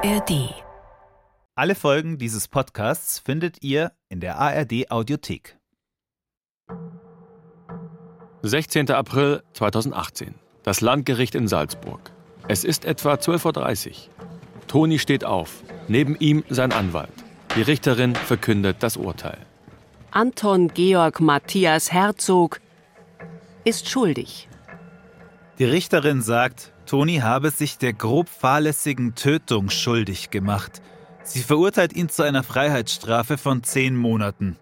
ARD. Alle Folgen dieses Podcasts findet ihr in der ARD Audiothek. 16. April 2018. Das Landgericht in Salzburg. Es ist etwa 12.30 Uhr. Toni steht auf. Neben ihm sein Anwalt. Die Richterin verkündet das Urteil. Anton Georg Matthias Herzog ist schuldig. Die Richterin sagt, Toni habe sich der grob fahrlässigen Tötung schuldig gemacht. Sie verurteilt ihn zu einer Freiheitsstrafe von zehn Monaten.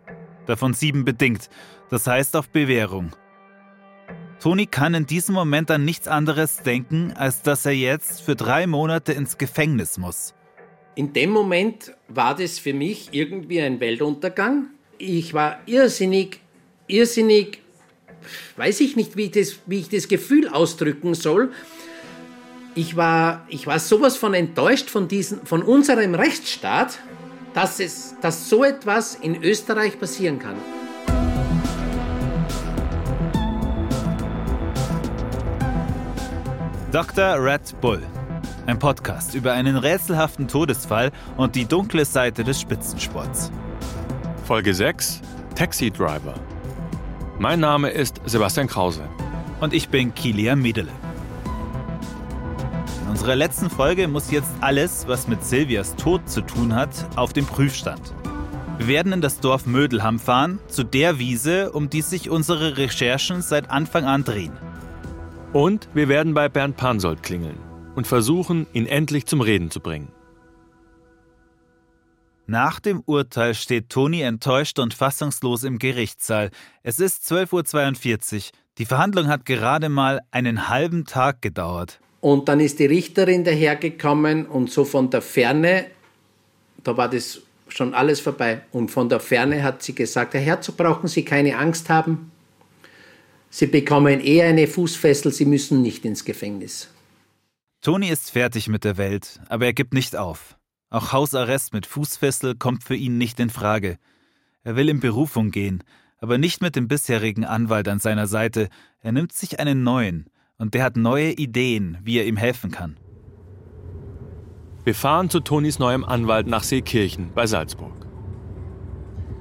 Davon sieben bedingt, das heißt auf Bewährung. Toni kann in diesem Moment an nichts anderes denken, als dass er jetzt für drei Monate ins Gefängnis muss. In dem Moment war das für mich irgendwie ein Weltuntergang. Ich war irrsinnig, irrsinnig, weiß ich nicht, wie ich das, wie ich das Gefühl ausdrücken soll ich war, ich war sowas von enttäuscht von, diesen, von unserem Rechtsstaat, dass, es, dass so etwas in Österreich passieren kann. Dr. Red Bull. Ein Podcast über einen rätselhaften Todesfall und die dunkle Seite des Spitzensports. Folge 6: Taxi Driver. Mein Name ist Sebastian Krause. Und ich bin Kilian Miedele unserer letzten Folge muss jetzt alles, was mit Silvias Tod zu tun hat, auf den Prüfstand. Wir werden in das Dorf Mödelham fahren, zu der Wiese, um die sich unsere Recherchen seit Anfang an drehen. Und wir werden bei Bernd Pansold klingeln und versuchen, ihn endlich zum Reden zu bringen. Nach dem Urteil steht Toni enttäuscht und fassungslos im Gerichtssaal. Es ist 12.42 Uhr. Die Verhandlung hat gerade mal einen halben Tag gedauert. Und dann ist die Richterin dahergekommen und so von der Ferne, da war das schon alles vorbei, und von der Ferne hat sie gesagt, Herr Herzog, brauchen Sie keine Angst haben. Sie bekommen eher eine Fußfessel, Sie müssen nicht ins Gefängnis. Toni ist fertig mit der Welt, aber er gibt nicht auf. Auch Hausarrest mit Fußfessel kommt für ihn nicht in Frage. Er will in Berufung gehen, aber nicht mit dem bisherigen Anwalt an seiner Seite. Er nimmt sich einen neuen, und der hat neue Ideen, wie er ihm helfen kann. Wir fahren zu Tonis neuem Anwalt nach Seekirchen bei Salzburg.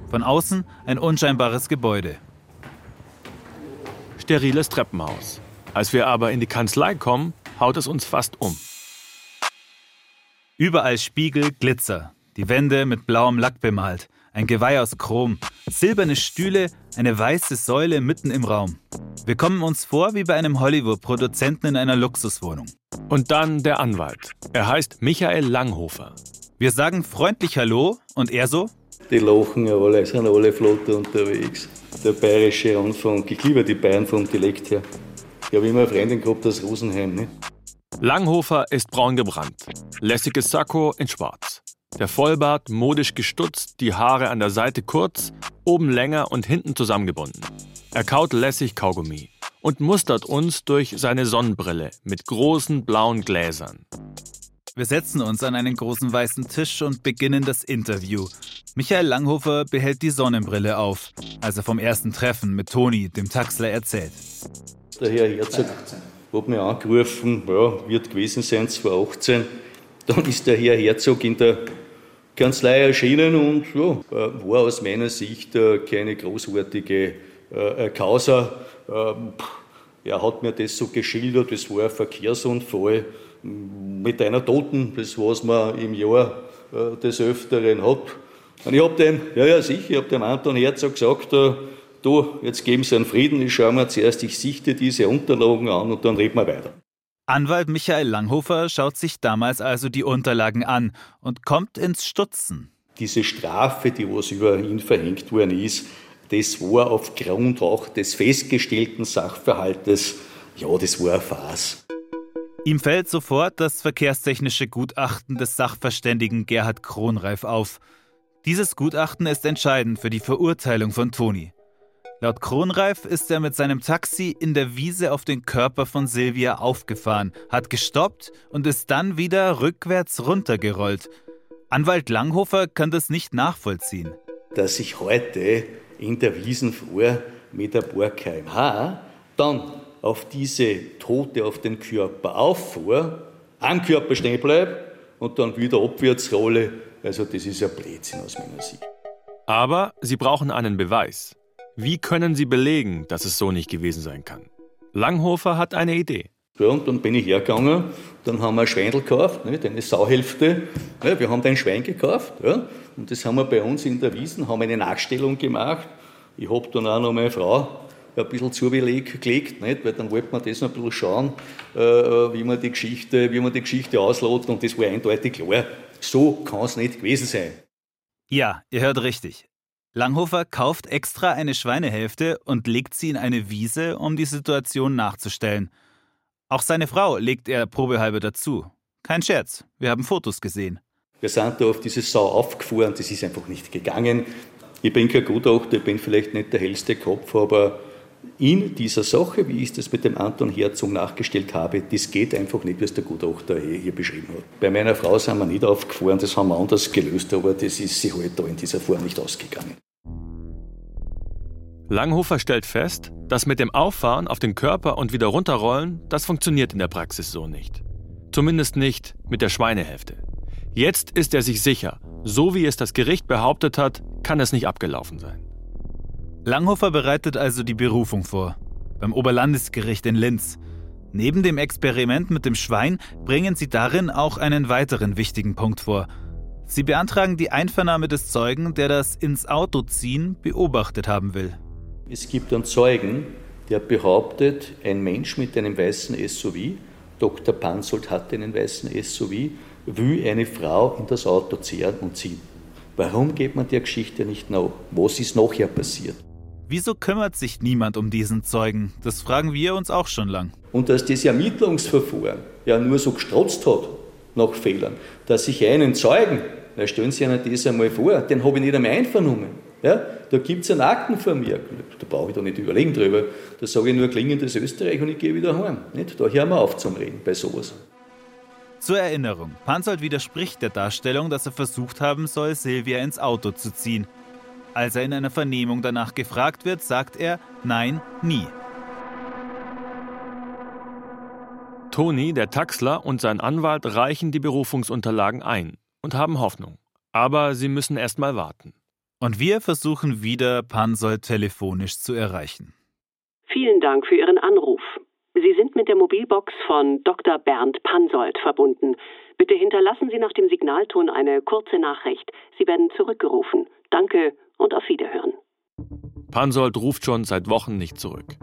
Von außen ein unscheinbares Gebäude. Steriles Treppenhaus. Als wir aber in die Kanzlei kommen, haut es uns fast um. Überall Spiegel, Glitzer. Die Wände mit blauem Lack bemalt. Ein Geweih aus Chrom. Silberne Stühle, eine weiße Säule mitten im Raum. Wir kommen uns vor wie bei einem Hollywood-Produzenten in einer Luxuswohnung. Und dann der Anwalt. Er heißt Michael Langhofer. Wir sagen freundlich Hallo und er so? Die lachen ja alle, sind alle flott unterwegs. Der bayerische Anfang. Ich liebe die Bayern vom Dialekt her. Ich habe immer eine Freundin gehabt aus Rosenheim. Ne? Langhofer ist braun gebrannt. Lässiges Sakko in schwarz. Der Vollbart modisch gestutzt, die Haare an der Seite kurz, oben länger und hinten zusammengebunden. Er kaut lässig Kaugummi und mustert uns durch seine Sonnenbrille mit großen blauen Gläsern. Wir setzen uns an einen großen weißen Tisch und beginnen das Interview. Michael Langhofer behält die Sonnenbrille auf, als er vom ersten Treffen mit Toni, dem Taxler, erzählt. Der Herr Herzog hat mich angerufen, ja, wird gewesen sein 2018. Dann ist der Herr Herzog in der Kanzlei erschienen und ja, war aus meiner Sicht äh, keine großartige äh, Causa. Ähm, er hat mir das so geschildert, es war ein Verkehrsunfall mit einer Toten, das was man im Jahr äh, des Öfteren hat. Und ich habe dem, ja, ja, sicher, ich habe dem Anton Herzog gesagt, äh, du, jetzt geben Sie einen Frieden, ich schaue mir zuerst, ich sichte diese Unterlagen an und dann reden wir weiter. Anwalt Michael Langhofer schaut sich damals also die Unterlagen an und kommt ins Stutzen. Diese Strafe, die was über ihn verhängt worden ist, das war aufgrund auch des festgestellten Sachverhaltes, ja, das war eine Farce. Ihm fällt sofort das verkehrstechnische Gutachten des Sachverständigen Gerhard Kronreif auf. Dieses Gutachten ist entscheidend für die Verurteilung von Toni. Laut Kronreif ist er mit seinem Taxi in der Wiese auf den Körper von Silvia aufgefahren, hat gestoppt und ist dann wieder rückwärts runtergerollt. Anwalt Langhofer kann das nicht nachvollziehen. Dass ich heute in der Wiesen vor mit ein paar kmh, dann auf diese Tote auf den Körper auffuhr, am Körper stehen bleibt und dann wieder Abwärtsrolle. Also das ist ja Blödsinn aus meiner Sicht. Aber Sie brauchen einen Beweis. Wie können Sie belegen, dass es so nicht gewesen sein kann? Langhofer hat eine Idee. Ja, und dann bin ich hergegangen, dann haben wir ein Schweindel gekauft, nicht, eine Sauhälfte. Ja, wir haben ein Schwein gekauft ja, und das haben wir bei uns in der Wiesen, haben eine Nachstellung gemacht. Ich habe dann auch noch meine Frau ein bisschen zugelegt, nicht, weil dann wollte man das noch ein bisschen schauen, äh, wie man die Geschichte, wie man die Geschichte auslotet und das war eindeutig klar. So kann es nicht gewesen sein. Ja, ihr hört richtig. Langhofer kauft extra eine Schweinehälfte und legt sie in eine Wiese, um die Situation nachzustellen. Auch seine Frau legt er probehalber dazu. Kein Scherz, wir haben Fotos gesehen. Wir sind da auf diese Sau aufgefahren, das ist einfach nicht gegangen. Ich bin kein Gutachter, ich bin vielleicht nicht der hellste Kopf, aber in dieser Sache, wie ich das mit dem Anton Herzog nachgestellt habe, das geht einfach nicht, wie es der Gutachter hier beschrieben hat. Bei meiner Frau sind wir nicht aufgefahren, das haben wir anders gelöst, aber das ist sie halt da in dieser Form nicht ausgegangen. Langhofer stellt fest, dass mit dem Auffahren auf den Körper und wieder runterrollen, das funktioniert in der Praxis so nicht. Zumindest nicht mit der Schweinehälfte. Jetzt ist er sich sicher, so wie es das Gericht behauptet hat, kann es nicht abgelaufen sein. Langhofer bereitet also die Berufung vor. Beim Oberlandesgericht in Linz. Neben dem Experiment mit dem Schwein bringen sie darin auch einen weiteren wichtigen Punkt vor. Sie beantragen die Einvernahme des Zeugen, der das ins Auto ziehen beobachtet haben will. Es gibt einen Zeugen, der behauptet, ein Mensch mit einem weißen SUV, Dr. Pansold hatte einen weißen SUV, will eine Frau in das Auto zehren und ziehen. Warum geht man der Geschichte nicht nach? Was ist nachher passiert? Wieso kümmert sich niemand um diesen Zeugen? Das fragen wir uns auch schon lang. Und dass das Ermittlungsverfahren ja nur so gestrotzt hat nach Fehlern, dass ich einen Zeugen, na stellen Sie sich das einmal vor, den habe ich nicht einmal einvernommen. Ja, da gibt es einen Aktenvermerk. Da brauche ich da nicht überlegen drüber. Da sage ich nur klingendes Österreich und ich gehe wieder heim. Nicht? Da hören wir auf zum Reden bei sowas. Zur Erinnerung, Pansold widerspricht der Darstellung, dass er versucht haben soll, Silvia ins Auto zu ziehen. Als er in einer Vernehmung danach gefragt wird, sagt er Nein, nie. Toni, der Taxler und sein Anwalt reichen die Berufungsunterlagen ein und haben Hoffnung. Aber sie müssen erst mal warten. Und wir versuchen wieder, Pansold telefonisch zu erreichen. Vielen Dank für Ihren Anruf. Sie sind mit der Mobilbox von Dr. Bernd Pansold verbunden. Bitte hinterlassen Sie nach dem Signalton eine kurze Nachricht. Sie werden zurückgerufen. Danke und auf Wiederhören. Pansold ruft schon seit Wochen nicht zurück.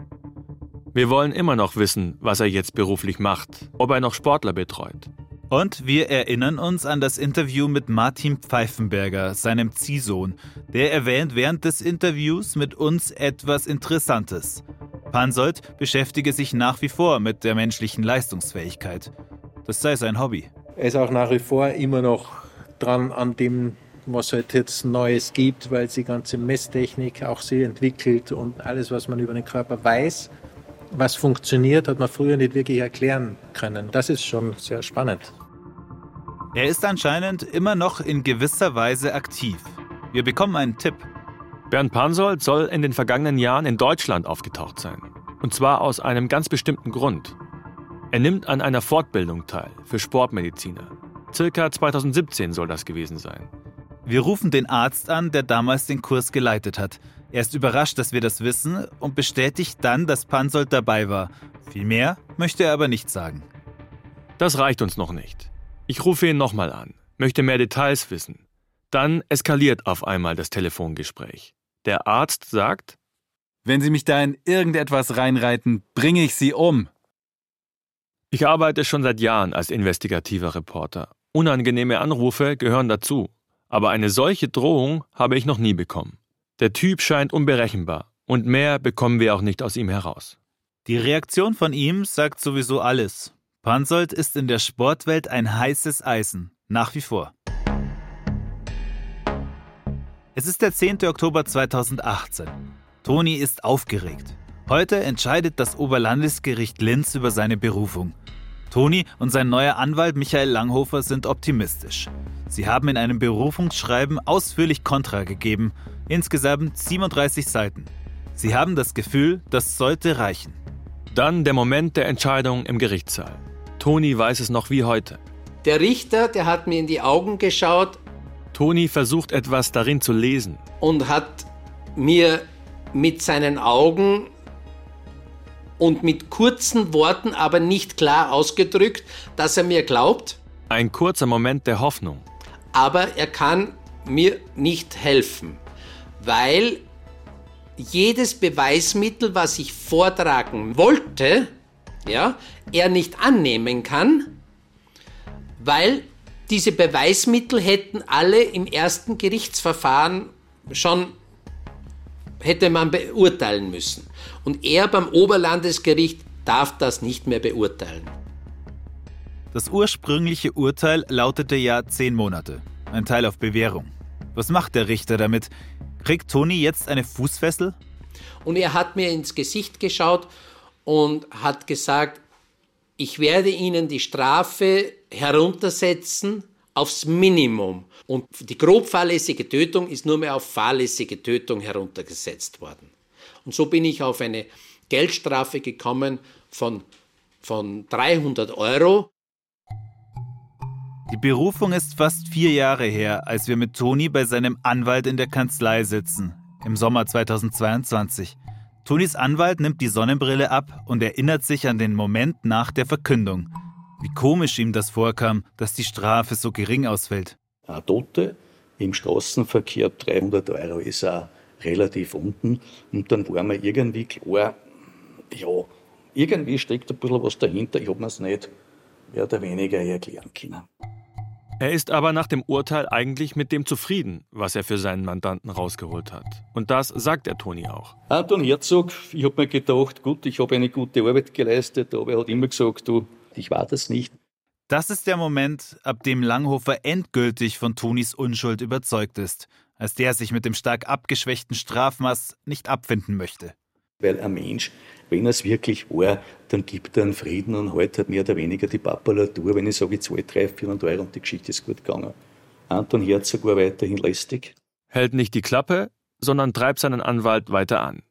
Wir wollen immer noch wissen, was er jetzt beruflich macht, ob er noch Sportler betreut. Und wir erinnern uns an das Interview mit Martin Pfeifenberger, seinem Ziehsohn. Der erwähnt während des Interviews mit uns etwas Interessantes. Pansold beschäftige sich nach wie vor mit der menschlichen Leistungsfähigkeit. Das sei sein Hobby. Er ist auch nach wie vor immer noch dran an dem was halt jetzt Neues gibt, weil die ganze Messtechnik auch sie entwickelt und alles, was man über den Körper weiß, was funktioniert, hat man früher nicht wirklich erklären können. Das ist schon sehr spannend. Er ist anscheinend immer noch in gewisser Weise aktiv. Wir bekommen einen Tipp. Bernd Pansold soll in den vergangenen Jahren in Deutschland aufgetaucht sein. Und zwar aus einem ganz bestimmten Grund. Er nimmt an einer Fortbildung teil für Sportmediziner. Circa 2017 soll das gewesen sein. Wir rufen den Arzt an, der damals den Kurs geleitet hat. Er ist überrascht, dass wir das wissen und bestätigt dann, dass Pansold dabei war. Viel mehr möchte er aber nicht sagen. Das reicht uns noch nicht. Ich rufe ihn nochmal an, möchte mehr Details wissen. Dann eskaliert auf einmal das Telefongespräch. Der Arzt sagt, Wenn Sie mich da in irgendetwas reinreiten, bringe ich Sie um. Ich arbeite schon seit Jahren als investigativer Reporter. Unangenehme Anrufe gehören dazu. Aber eine solche Drohung habe ich noch nie bekommen. Der Typ scheint unberechenbar und mehr bekommen wir auch nicht aus ihm heraus. Die Reaktion von ihm sagt sowieso alles. Pansold ist in der Sportwelt ein heißes Eisen, nach wie vor. Es ist der 10. Oktober 2018. Toni ist aufgeregt. Heute entscheidet das Oberlandesgericht Linz über seine Berufung. Toni und sein neuer Anwalt Michael Langhofer sind optimistisch. Sie haben in einem Berufungsschreiben ausführlich Kontra gegeben, insgesamt 37 Seiten. Sie haben das Gefühl, das sollte reichen. Dann der Moment der Entscheidung im Gerichtssaal. Toni weiß es noch wie heute. Der Richter, der hat mir in die Augen geschaut. Toni versucht etwas darin zu lesen. Und hat mir mit seinen Augen und mit kurzen Worten, aber nicht klar ausgedrückt, dass er mir glaubt. Ein kurzer Moment der Hoffnung. Aber er kann mir nicht helfen, weil jedes Beweismittel, was ich vortragen wollte, ja, er nicht annehmen kann, weil diese Beweismittel hätten alle im ersten Gerichtsverfahren schon hätte man beurteilen müssen. Und er beim Oberlandesgericht darf das nicht mehr beurteilen. Das ursprüngliche Urteil lautete ja zehn Monate, ein Teil auf Bewährung. Was macht der Richter damit? Kriegt Toni jetzt eine Fußfessel? Und er hat mir ins Gesicht geschaut und hat gesagt, ich werde Ihnen die Strafe heruntersetzen aufs Minimum. Und die grob fahrlässige Tötung ist nur mehr auf fahrlässige Tötung heruntergesetzt worden. Und so bin ich auf eine Geldstrafe gekommen von, von 300 Euro. Die Berufung ist fast vier Jahre her, als wir mit Toni bei seinem Anwalt in der Kanzlei sitzen, im Sommer 2022. Tonis Anwalt nimmt die Sonnenbrille ab und erinnert sich an den Moment nach der Verkündung. Wie komisch ihm das vorkam, dass die Strafe so gering ausfällt. Eine Tote im Straßenverkehr 300 Euro ist auch relativ unten. Und dann war mir irgendwie klar, ja, irgendwie steckt ein bisschen was dahinter. Ich habe mir es nicht mehr oder weniger erklären können. Er ist aber nach dem Urteil eigentlich mit dem zufrieden, was er für seinen Mandanten rausgeholt hat. Und das sagt der Toni auch. Anton Herzog, ich habe mir gedacht, gut, ich habe eine gute Arbeit geleistet, aber er hat immer gesagt, du, ich war das nicht. Das ist der Moment, ab dem Langhofer endgültig von Tonis Unschuld überzeugt ist, als der sich mit dem stark abgeschwächten Strafmaß nicht abfinden möchte. Weil ein Mensch, wenn er es wirklich war, dann gibt er einen Frieden und heute hat mehr oder weniger die Papalatur, wenn ich sage, ich zahle 300, 400 Euro und die Geschichte ist gut gegangen. Anton Herzog war weiterhin lästig. Hält nicht die Klappe, sondern treibt seinen Anwalt weiter an.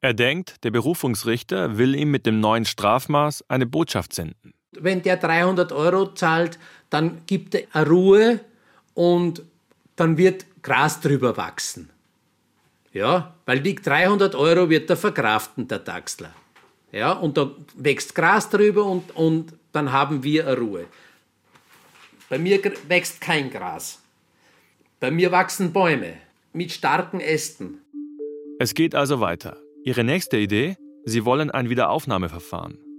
Er denkt, der Berufungsrichter will ihm mit dem neuen Strafmaß eine Botschaft senden. Wenn der 300 Euro zahlt, dann gibt er Ruhe und dann wird Gras drüber wachsen. Ja, weil die 300 Euro wird er verkraften, der Taxler. Ja, und da wächst Gras drüber und, und dann haben wir eine Ruhe. Bei mir wächst kein Gras. Bei mir wachsen Bäume mit starken Ästen. Es geht also weiter. Ihre nächste Idee? Sie wollen ein Wiederaufnahmeverfahren.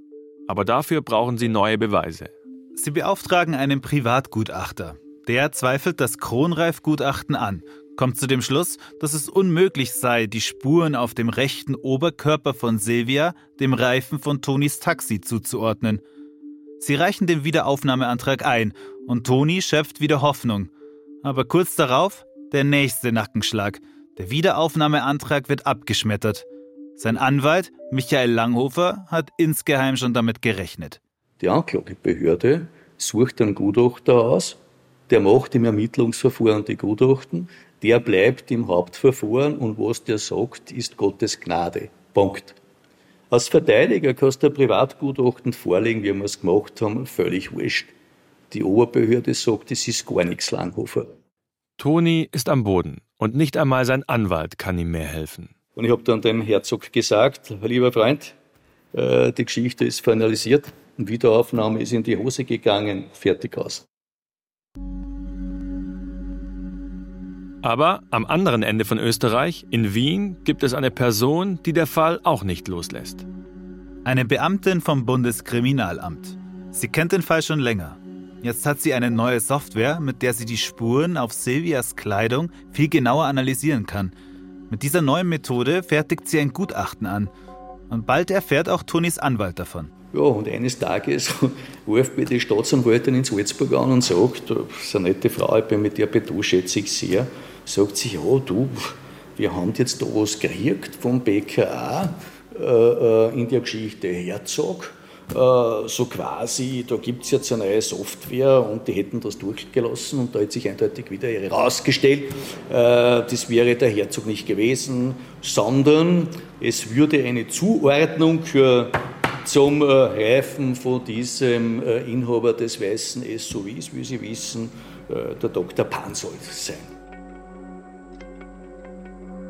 Aber dafür brauchen sie neue Beweise. Sie beauftragen einen Privatgutachter. Der zweifelt das Kronreif-Gutachten an, kommt zu dem Schluss, dass es unmöglich sei, die Spuren auf dem rechten Oberkörper von Silvia dem Reifen von Tonis Taxi zuzuordnen. Sie reichen den Wiederaufnahmeantrag ein und Toni schöpft wieder Hoffnung. Aber kurz darauf der nächste Nackenschlag. Der Wiederaufnahmeantrag wird abgeschmettert. Sein Anwalt, Michael Langhofer, hat insgeheim schon damit gerechnet. Die Anklagebehörde sucht einen Gutachter aus, der macht im Ermittlungsverfahren die Gutachten, der bleibt im Hauptverfahren und was der sagt, ist Gottes Gnade. Punkt. Als Verteidiger kannst du ein Privatgutachten vorlegen, wie wir es gemacht haben, völlig wurscht. Die Oberbehörde sagt, es ist gar nichts Langhofer. Toni ist am Boden und nicht einmal sein Anwalt kann ihm mehr helfen. Und ich habe dann dem Herzog gesagt, lieber Freund, äh, die Geschichte ist finalisiert, Wiederaufnahme ist in die Hose gegangen, fertig aus. Aber am anderen Ende von Österreich, in Wien, gibt es eine Person, die der Fall auch nicht loslässt. Eine Beamtin vom Bundeskriminalamt. Sie kennt den Fall schon länger. Jetzt hat sie eine neue Software, mit der sie die Spuren auf Silvias Kleidung viel genauer analysieren kann. Mit dieser neuen Methode fertigt sie ein Gutachten an. Und bald erfährt auch Tonis Anwalt davon. Ja, und eines Tages ruft mir die Staatsanwältin in Salzburg an und sagt, das ist eine nette Frau, ich bin mit der Betu, schätze ich sehr, sagt sie, ja, du, wir haben jetzt da was gekriegt vom BKA äh, äh, in der Geschichte Herzog. Äh, so quasi, da gibt es jetzt eine neue Software und die hätten das durchgelassen und da hat sich eindeutig wieder herausgestellt, äh, das wäre der Herzog nicht gewesen, sondern es würde eine Zuordnung zum Reifen von diesem Inhaber des weißen SUVs, wie Sie wissen, der Dr. Pansold sein.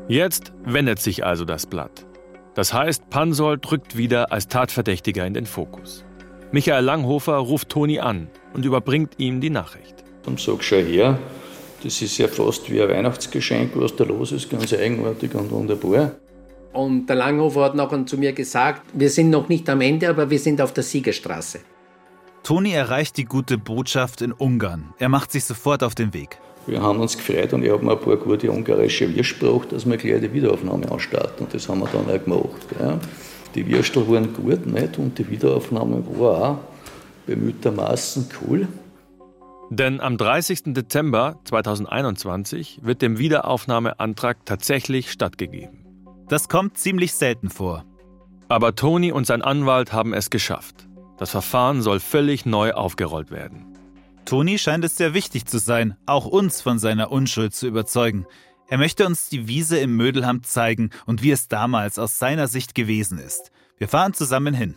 Jetzt wendet sich also das Blatt. Das heißt, Pansold rückt wieder als Tatverdächtiger in den Fokus. Michael Langhofer ruft Toni an und überbringt ihm die Nachricht. Und sag schon her, das ist ja fast wie ein Weihnachtsgeschenk, was da los ist, ganz eigenartig und wunderbar. Und der Langhofer hat nachher zu mir gesagt, wir sind noch nicht am Ende, aber wir sind auf der Siegerstraße. Toni erreicht die gute Botschaft in Ungarn. Er macht sich sofort auf den Weg. Wir haben uns gefreut und ich habe mir ein paar gute ungarische Würstel dass wir gleich die Wiederaufnahme anstarten. Und das haben wir dann auch gemacht. Ja. Die Würstel waren gut nicht? und die Wiederaufnahme war auch bemühtermaßen cool. Denn am 30. Dezember 2021 wird dem Wiederaufnahmeantrag tatsächlich stattgegeben. Das kommt ziemlich selten vor. Aber Toni und sein Anwalt haben es geschafft. Das Verfahren soll völlig neu aufgerollt werden. Toni scheint es sehr wichtig zu sein, auch uns von seiner Unschuld zu überzeugen. Er möchte uns die Wiese im Mödelham zeigen und wie es damals aus seiner Sicht gewesen ist. Wir fahren zusammen hin.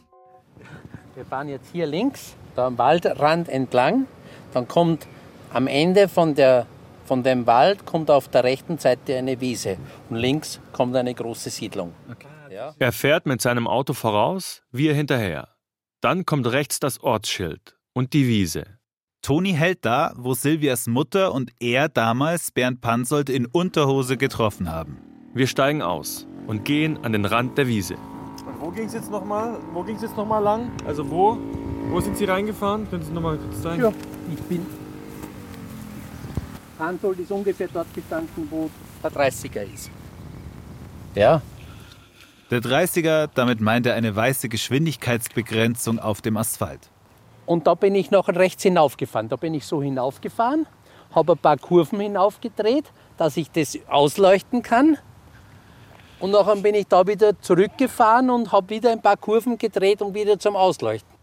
Wir fahren jetzt hier links, da am Waldrand entlang. Dann kommt am Ende von, der, von dem Wald kommt auf der rechten Seite eine Wiese und links kommt eine große Siedlung. Okay. Ja. Er fährt mit seinem Auto voraus, wir hinterher. Dann kommt rechts das Ortsschild und die Wiese. Toni hält da, wo Silvias Mutter und er damals Bernd Pansold in Unterhose getroffen haben. Wir steigen aus und gehen an den Rand der Wiese. Und wo ging es jetzt nochmal? Wo ging es jetzt noch mal lang? Also wo? Wo sind Sie reingefahren? Können Sie nochmal kurz zeigen? Ja, ich bin. Pansold ist ungefähr dort gestanden, wo der 30er ist. Ja. Der 30er, damit meint er eine weiße Geschwindigkeitsbegrenzung auf dem Asphalt. Und da bin ich noch rechts hinaufgefahren. Da bin ich so hinaufgefahren, habe ein paar Kurven hinaufgedreht, dass ich das ausleuchten kann. Und nachher bin ich da wieder zurückgefahren und habe wieder ein paar Kurven gedreht und wieder zum Ausleuchten.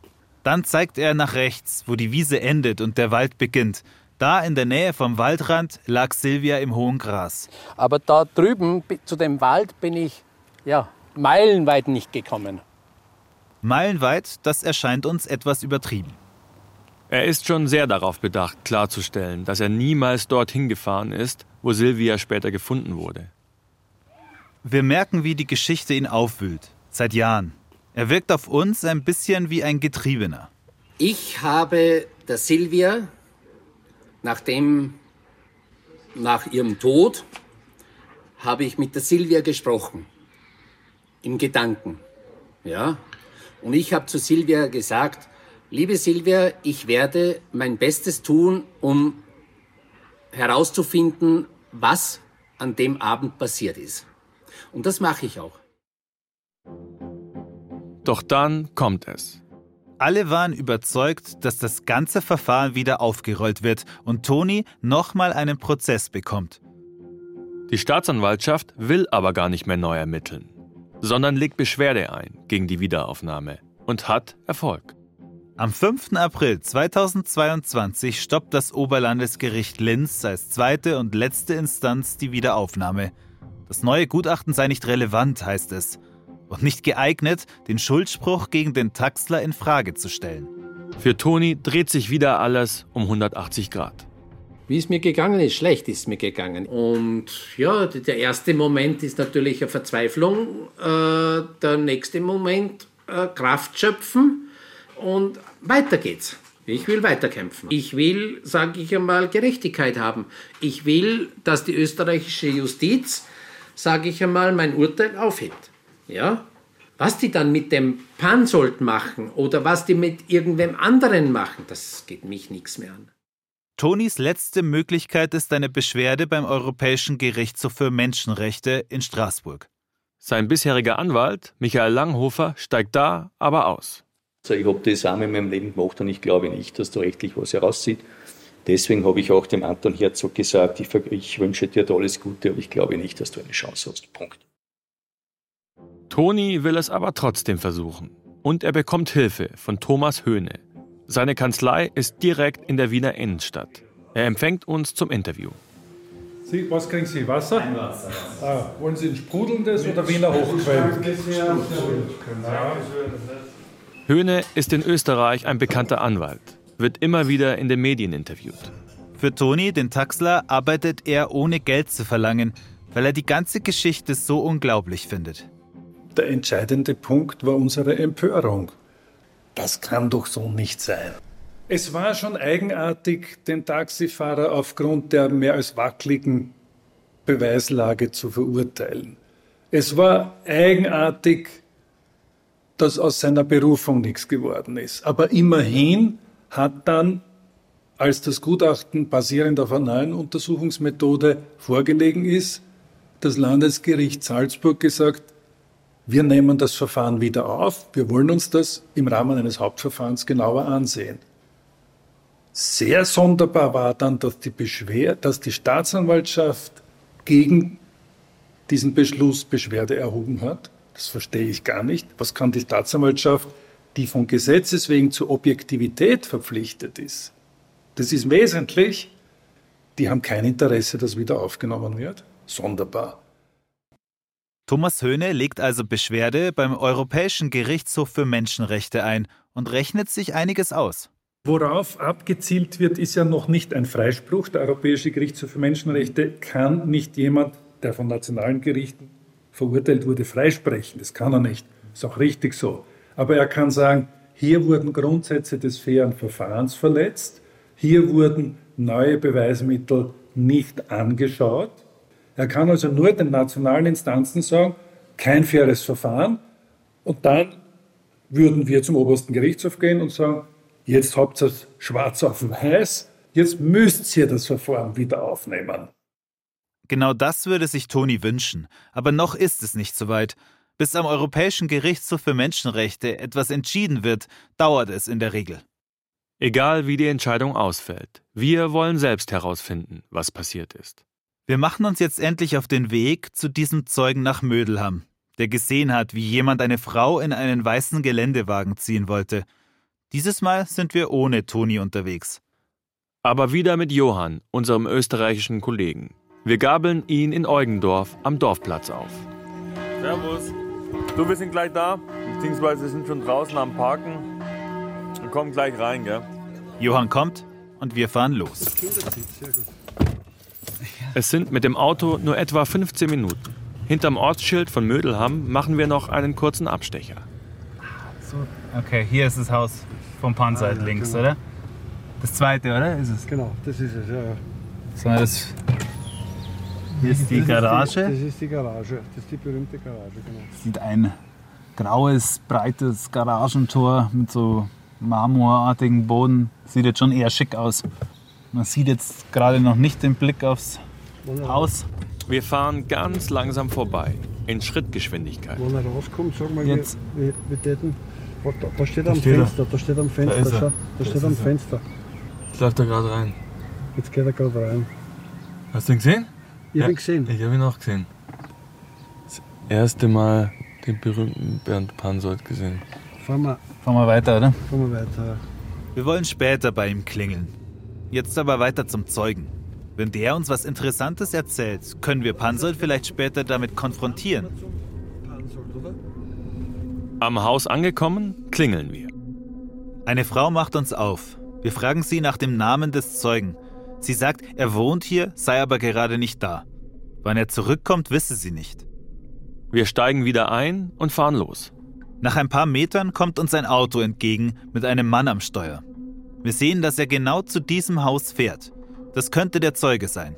Dann zeigt er nach rechts, wo die Wiese endet und der Wald beginnt. Da in der Nähe vom Waldrand lag Silvia im hohen Gras. Aber da drüben zu dem Wald bin ich ja meilenweit nicht gekommen. Meilenweit, das erscheint uns etwas übertrieben. Er ist schon sehr darauf bedacht, klarzustellen, dass er niemals dorthin gefahren ist, wo Silvia später gefunden wurde. Wir merken, wie die Geschichte ihn aufwühlt. Seit Jahren. Er wirkt auf uns ein bisschen wie ein Getriebener. Ich habe der Silvia, nachdem, nach ihrem Tod, habe ich mit der Silvia gesprochen. Im Gedanken. Ja, und ich habe zu Silvia gesagt, liebe Silvia, ich werde mein Bestes tun, um herauszufinden, was an dem Abend passiert ist. Und das mache ich auch. Doch dann kommt es. Alle waren überzeugt, dass das ganze Verfahren wieder aufgerollt wird und Toni nochmal einen Prozess bekommt. Die Staatsanwaltschaft will aber gar nicht mehr neu ermitteln sondern legt Beschwerde ein gegen die Wiederaufnahme und hat Erfolg. Am 5. April 2022 stoppt das Oberlandesgericht Linz als zweite und letzte Instanz die Wiederaufnahme. Das neue Gutachten sei nicht relevant, heißt es, und nicht geeignet, den Schuldspruch gegen den Taxler in Frage zu stellen. Für Toni dreht sich wieder alles um 180 Grad. Wie es mir gegangen ist, schlecht ist mir gegangen. Und ja, der erste Moment ist natürlich eine Verzweiflung, äh, der nächste Moment äh, Kraft schöpfen und weiter geht's. Ich will weiterkämpfen. Ich will, sage ich einmal, Gerechtigkeit haben. Ich will, dass die österreichische Justiz, sage ich einmal, mein Urteil aufhebt. Ja? Was die dann mit dem Pansold machen oder was die mit irgendwem anderen machen, das geht mich nichts mehr an. Tonis letzte Möglichkeit ist eine Beschwerde beim Europäischen Gerichtshof für Menschenrechte in Straßburg. Sein bisheriger Anwalt, Michael Langhofer, steigt da aber aus. Also ich habe das auch in meinem Leben gemacht und ich glaube nicht, dass da rechtlich was herauszieht. Deswegen habe ich auch dem Anton Herzog gesagt, ich, ich wünsche dir alles Gute, aber ich glaube nicht, dass du eine Chance hast. Punkt. Toni will es aber trotzdem versuchen. Und er bekommt Hilfe von Thomas Höhne, seine Kanzlei ist direkt in der Wiener Innenstadt. Er empfängt uns zum Interview. Sie, was kriegen Sie? Wasser? Ein Wasser. Ah, wollen Sie ein sprudelndes oder Wiener Hochquell? Genau. Höhne ist in Österreich ein bekannter Anwalt, wird immer wieder in den Medien interviewt. Für Toni, den Taxler, arbeitet er ohne Geld zu verlangen, weil er die ganze Geschichte so unglaublich findet. Der entscheidende Punkt war unsere Empörung. Das kann doch so nicht sein. Es war schon eigenartig, den Taxifahrer aufgrund der mehr als wackeligen Beweislage zu verurteilen. Es war eigenartig, dass aus seiner Berufung nichts geworden ist. Aber immerhin hat dann, als das Gutachten basierend auf einer neuen Untersuchungsmethode vorgelegen ist, das Landesgericht Salzburg gesagt, wir nehmen das Verfahren wieder auf, wir wollen uns das im Rahmen eines Hauptverfahrens genauer ansehen. Sehr sonderbar war dann, dass die, Beschwer dass die Staatsanwaltschaft gegen diesen Beschluss Beschwerde erhoben hat. Das verstehe ich gar nicht. Was kann die Staatsanwaltschaft, die von Gesetzes wegen zur Objektivität verpflichtet ist? Das ist wesentlich. Die haben kein Interesse, dass wieder aufgenommen wird. Sonderbar. Thomas Höhne legt also Beschwerde beim Europäischen Gerichtshof für Menschenrechte ein und rechnet sich einiges aus. Worauf abgezielt wird, ist ja noch nicht ein Freispruch. Der Europäische Gerichtshof für Menschenrechte kann nicht jemand, der von nationalen Gerichten verurteilt wurde, freisprechen. Das kann er nicht. Ist auch richtig so. Aber er kann sagen, hier wurden Grundsätze des fairen Verfahrens verletzt, hier wurden neue Beweismittel nicht angeschaut. Er kann also nur den nationalen Instanzen sagen, kein faires Verfahren. Und dann würden wir zum obersten Gerichtshof gehen und sagen, jetzt habt ihr es schwarz auf weiß, jetzt müsst ihr das Verfahren wieder aufnehmen. Genau das würde sich Toni wünschen, aber noch ist es nicht soweit. Bis am Europäischen Gerichtshof für Menschenrechte etwas entschieden wird, dauert es in der Regel. Egal wie die Entscheidung ausfällt, wir wollen selbst herausfinden, was passiert ist. Wir machen uns jetzt endlich auf den Weg zu diesem Zeugen nach Mödelham, der gesehen hat, wie jemand eine Frau in einen weißen Geländewagen ziehen wollte. Dieses Mal sind wir ohne Toni unterwegs. Aber wieder mit Johann, unserem österreichischen Kollegen. Wir gabeln ihn in Eugendorf am Dorfplatz auf. Servus. Du, wir sind gleich da, beziehungsweise sind schon draußen am Parken und kommen gleich rein, gell? Johann kommt und wir fahren los. Es sind mit dem Auto nur etwa 15 Minuten. Hinterm Ortsschild von Mödelham machen wir noch einen kurzen Abstecher. Okay, hier ist das Haus vom Panzer links, oder? Das zweite, oder? Ist es? Genau, das ist es, ja. ja. So, das hier ist die Das Garage. das ist die Garage, das ist die berühmte Garage, genau. Sieht ein graues, breites Garagentor mit so marmorartigen Boden. Sieht jetzt schon eher schick aus. Man sieht jetzt gerade noch nicht den Blick aufs Haus. Wir fahren ganz langsam vorbei, in Schrittgeschwindigkeit. Wenn er rauskommt, sagen wir, Jetzt. wir, wir, wir täten. Da, da steht Da am steht er. Fenster, da steht am Fenster, ist er. schau, da steht am er. Fenster. Jetzt läuft er gerade rein. Jetzt geht er gerade rein. Hast du ihn gesehen? Ich hab ihn gesehen. Ich habe ihn auch gesehen. Das erste Mal den berühmten Bernd Pansold gesehen. Fahren wir, Fahren wir weiter, oder? fahren wir weiter. Wir wollen später bei ihm klingeln. Jetzt aber weiter zum Zeugen. Wenn der uns was Interessantes erzählt, können wir Pansold vielleicht später damit konfrontieren. Am Haus angekommen, klingeln wir. Eine Frau macht uns auf. Wir fragen sie nach dem Namen des Zeugen. Sie sagt, er wohnt hier, sei aber gerade nicht da. Wann er zurückkommt, wisse sie nicht. Wir steigen wieder ein und fahren los. Nach ein paar Metern kommt uns ein Auto entgegen mit einem Mann am Steuer. Wir sehen, dass er genau zu diesem Haus fährt. Das könnte der Zeuge sein.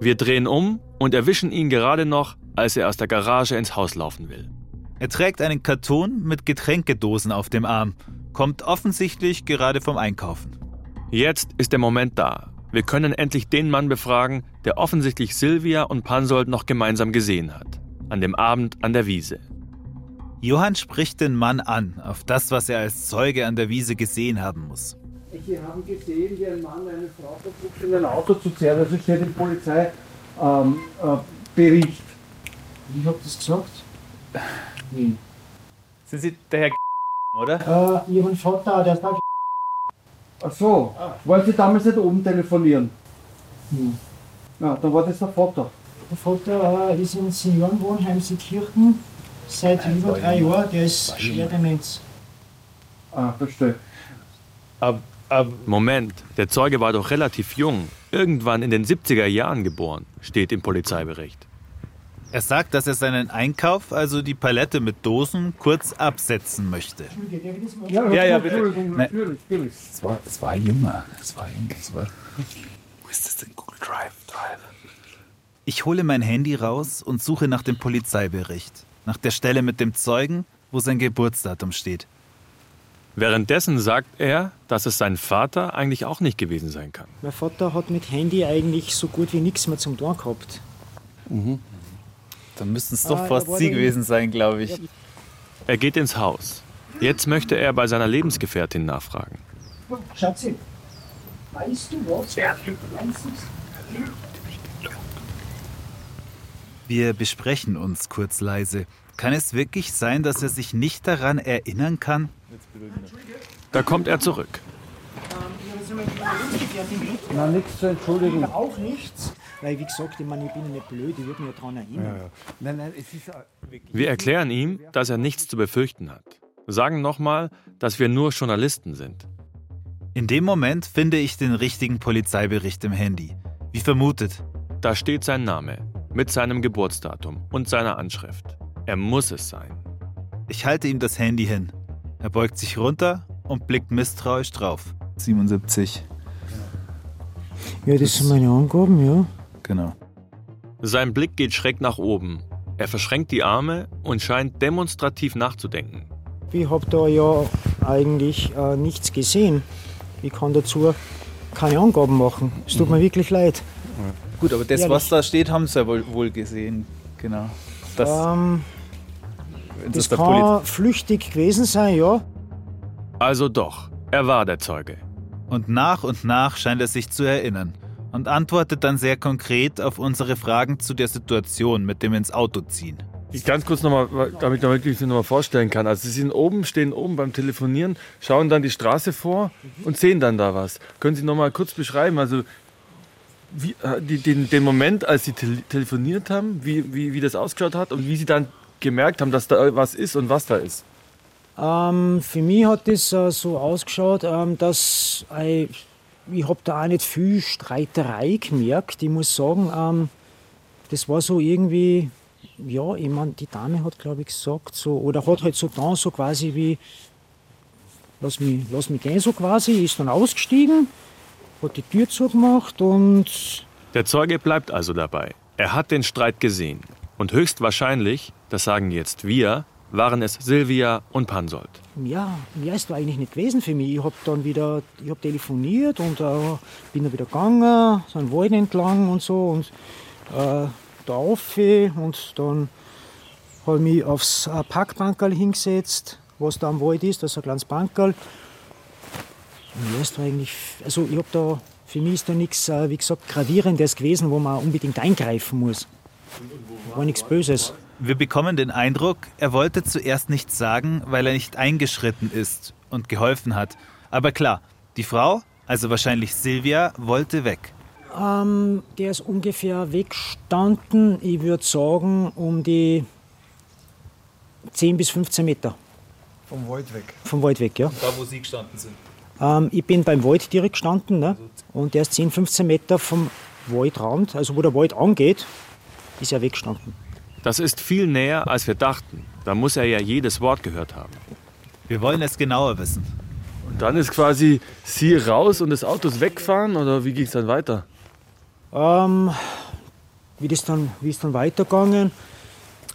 Wir drehen um und erwischen ihn gerade noch, als er aus der Garage ins Haus laufen will. Er trägt einen Karton mit Getränkedosen auf dem Arm, kommt offensichtlich gerade vom Einkaufen. Jetzt ist der Moment da. Wir können endlich den Mann befragen, der offensichtlich Silvia und Pansold noch gemeinsam gesehen hat. An dem Abend an der Wiese. Johann spricht den Mann an, auf das, was er als Zeuge an der Wiese gesehen haben muss. Sie haben gesehen, wie ein Mann eine Frau versucht, in ein Auto zu zerren. Also steht im Polizeibericht. Ähm, äh, habt ihr das gesagt? Wie? Sind Sie der Herr oder? Äh, Ihren Vater, der ist da. Ach so, wollen Sie damals nicht oben telefonieren? Hm. Ja, dann war das der Vater. Der Vater äh, ist in Seniorenwohnheim Seekirchen seit über drei Jahren. Der ist schwer Demenz. Ah, verstehe. Ab, ab Moment, der Zeuge war doch relativ jung, irgendwann in den 70er Jahren geboren, steht im Polizeibericht. Er sagt, dass er seinen Einkauf, also die Palette mit Dosen, kurz absetzen möchte. Ja, Ja, ja, bitte. Natürlich, natürlich. Es war, es war jünger. Es war jünger. Es war Wo ist das denn? Google Drive. Drive. Ich hole mein Handy raus und suche nach dem Polizeibericht. Nach der Stelle mit dem Zeugen, wo sein Geburtsdatum steht. Währenddessen sagt er, dass es sein Vater eigentlich auch nicht gewesen sein kann. Mein Vater hat mit Handy eigentlich so gut wie nichts mehr zum Tun gehabt. Dann müssten es Ah, doch er fast Sie gewesen sein, glaube ich. Er geht ins Haus. Jetzt möchte er bei seiner Lebensgefährtin nachfragen. Schatzi, weißt du was? Wir besprechen uns kurz leise. Kann es wirklich sein, dass er sich nicht daran erinnern kann? Da kommt er zurück. Na, nichts zu entschuldigen. Auch nichts. Weil, wie gesagt, ich, meine, ich bin ja nicht blöd, ich würde mich ja daran erinnern. Nein, nein, es ist. Wir erklären ihm, dass er nichts zu befürchten hat. Sagen nochmal, dass wir nur Journalisten sind. In dem Moment finde ich den richtigen Polizeibericht im Handy. Wie vermutet. Da steht sein Name mit seinem Geburtsdatum und seiner Anschrift. Er muss es sein. Ich halte ihm das Handy hin. Er beugt sich runter und blickt misstrauisch drauf. 77, Ja, das sind meine Angaben, ja. genau. Sein Blick geht schräg nach oben. Er verschränkt die Arme und scheint demonstrativ nachzudenken. Ich habe da ja eigentlich äh, nichts gesehen. Ich kann dazu keine Angaben machen. Es tut mir wirklich leid. Gut, aber das, Ehrlich. was da steht, haben Sie ja wohl, wohl gesehen. Genau. Das, Ähm, das Poliz kann flüchtig gewesen sein, ja. Also doch, er war der Zeuge. und nach und nach scheint er sich zu erinnern und antwortet dann sehr konkret auf unsere Fragen zu der Situation mit dem ins Auto ziehen. Ich ganz kurz nochmal, damit ich mir wirklich nochmal vorstellen kann. Also Sie sind oben, stehen oben beim Telefonieren, schauen dann die Straße vor und sehen dann da was. Können Sie nochmal kurz beschreiben, also wie, äh, die, den, den Moment, als Sie tele telefoniert haben, wie, wie, wie das ausgeschaut hat und wie Sie dann gemerkt haben, dass da was ist und was da ist? Ähm, für mich hat das äh, so ausgeschaut, ähm, dass äh, ich habe da auch nicht viel Streiterei gemerkt. Ich muss sagen, ähm, das war so irgendwie, ja, ich meine, die Dame hat, glaube ich, gesagt, so, oder hat halt so dann so quasi wie, lass mich, lass mich gehen, so quasi, ist dann ausgestiegen, hat die Tür zugemacht und Der Zeuge bleibt also dabei. Er hat den Streit gesehen. Und höchstwahrscheinlich, das sagen jetzt wir, waren es Silvia und Pansold. Ja, mehr ist da eigentlich nicht gewesen für mich. Ich habe dann wieder, ich habe telefoniert und äh, bin dann wieder gegangen, so einen Wald entlang und so und äh, da rauf und dann habe ich mich aufs äh, Parkbankerl hingesetzt, was da am Wald ist, das ist ein kleines Bankerl. Und da eigentlich, also ich habe da, für mich ist da nichts, äh, wie gesagt, Gravierendes gewesen, wo man unbedingt eingreifen muss. War nichts Böses. Wir bekommen den Eindruck, er wollte zuerst nichts sagen, weil er nicht eingeschritten ist und geholfen hat. Aber klar, die Frau, also wahrscheinlich Silvia, wollte weg. Ähm, der ist ungefähr weggestanden, ich würde sagen, um die 10 bis 15 Meter Vom Wald weg. vom Wald weg. Ja. Da, wo Sie gestanden sind. Ähm, ich bin beim Wald direkt gestanden ne? und der ist 10, 15 Meter vom Waldrand, also wo der Wald angeht, ist er weggestanden. Das ist viel näher, als wir dachten. Da muss er ja jedes Wort gehört haben. Wir wollen es genauer wissen. Und dann ist quasi Sie raus und das Auto ist weggefahren oder wie ging es dann weiter? Ähm, wie, das dann, wie ist dann weitergegangen?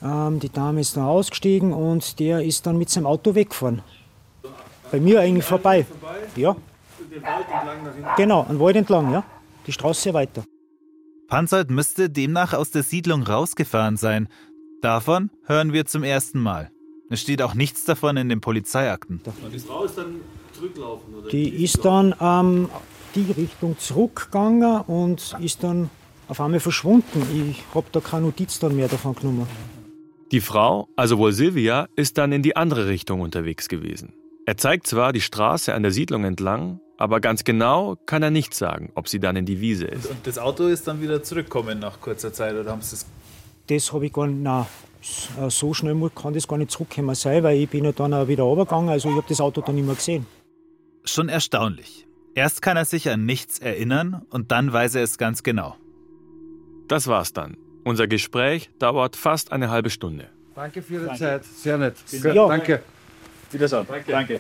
Ähm, die Dame ist dann ausgestiegen und der ist dann mit seinem Auto weggefahren. Bei mir eigentlich vorbei. Ja. Genau, an Wald entlang, ja. Die Straße weiter. Pansold müsste demnach aus der Siedlung rausgefahren sein. Davon hören wir zum ersten Mal. Es steht auch nichts davon in den Polizeiakten. Die Frau ist dann zurücklaufen, oder? Die ist dann ähm, die Richtung zurückgegangen und ist dann auf einmal verschwunden. Ich habe da keine Notiz dann mehr davon genommen. Die Frau, also wohl Silvia, ist dann in die andere Richtung unterwegs gewesen. Er zeigt zwar die Straße an der Siedlung entlang, aber ganz genau kann er nicht sagen, ob sie dann in die Wiese ist. Und das Auto ist dann wieder zurückgekommen nach kurzer Zeit, oder haben Sie es? Das habe ich gar nicht. Nein, so schnell kann das gar nicht zurückkommen sein, weil ich bin ja dann auch wieder runtergegangen, also ich habe das Auto dann nicht mehr gesehen. Schon erstaunlich. Erst kann er sich an nichts erinnern und dann weiß er es ganz genau. Das war's dann. Unser Gespräch dauert fast eine halbe Stunde. Danke für Ihre Danke. Zeit. Sehr nett. Ja. Danke. Wiedersehen. Danke. danke.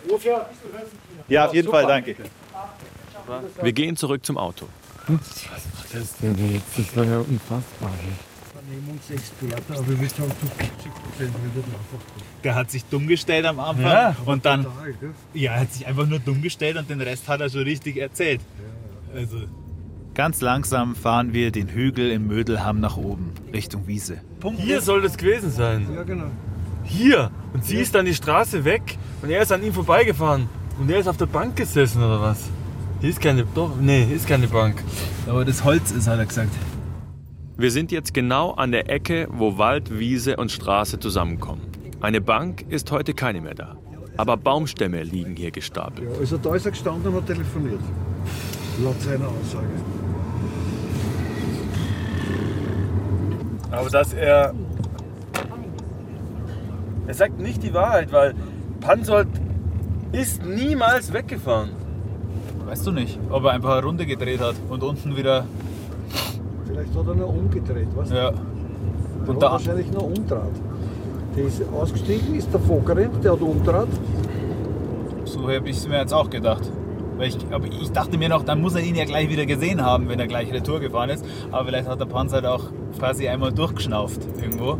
Ja, auf jeden Super. Fall, danke. Wir gehen zurück zum Auto. Was macht das denn jetzt? Das war ja unfassbar. Vernehmungsexperte, aber wir haben Der hat sich dumm gestellt am Anfang ja, und dann. Total, ja, er hat sich einfach nur dumm gestellt und den Rest hat er schon richtig erzählt. Also. Ganz langsam fahren wir den Hügel im Mödelham nach oben, Richtung Wiese. Hier soll das gewesen sein. Ja, genau. Hier! Und sie ist dann die Straße weg und er ist an ihm vorbeigefahren. Und er ist auf der Bank gesessen oder was? Hier ist keine. Doch, nee, hier ist keine Bank. Aber das Holz ist, hat er gesagt. Wir sind jetzt genau an der Ecke, wo Wald, Wiese und Straße zusammenkommen. Eine Bank ist heute keine mehr da. Aber Baumstämme liegen hier gestapelt. Ja, also da ist er gestanden und hat telefoniert. Laut seiner Aussage. Aber dass er. Er sagt nicht die Wahrheit, weil Pansold ist niemals weggefahren. Weißt du nicht, ob er einfach eine Runde gedreht hat und unten wieder. Vielleicht hat er nur umgedreht, du? Ja. Der und da wahrscheinlich nur umdraht. Der ist ausgestiegen, ist davor gerannt, der hat umdraht. So habe ich es mir jetzt auch gedacht. Weil ich, aber ich dachte mir noch, dann muss er ihn ja gleich wieder gesehen haben, wenn er gleich Retour gefahren ist. Aber vielleicht hat der Panzer halt auch quasi einmal durchgeschnauft irgendwo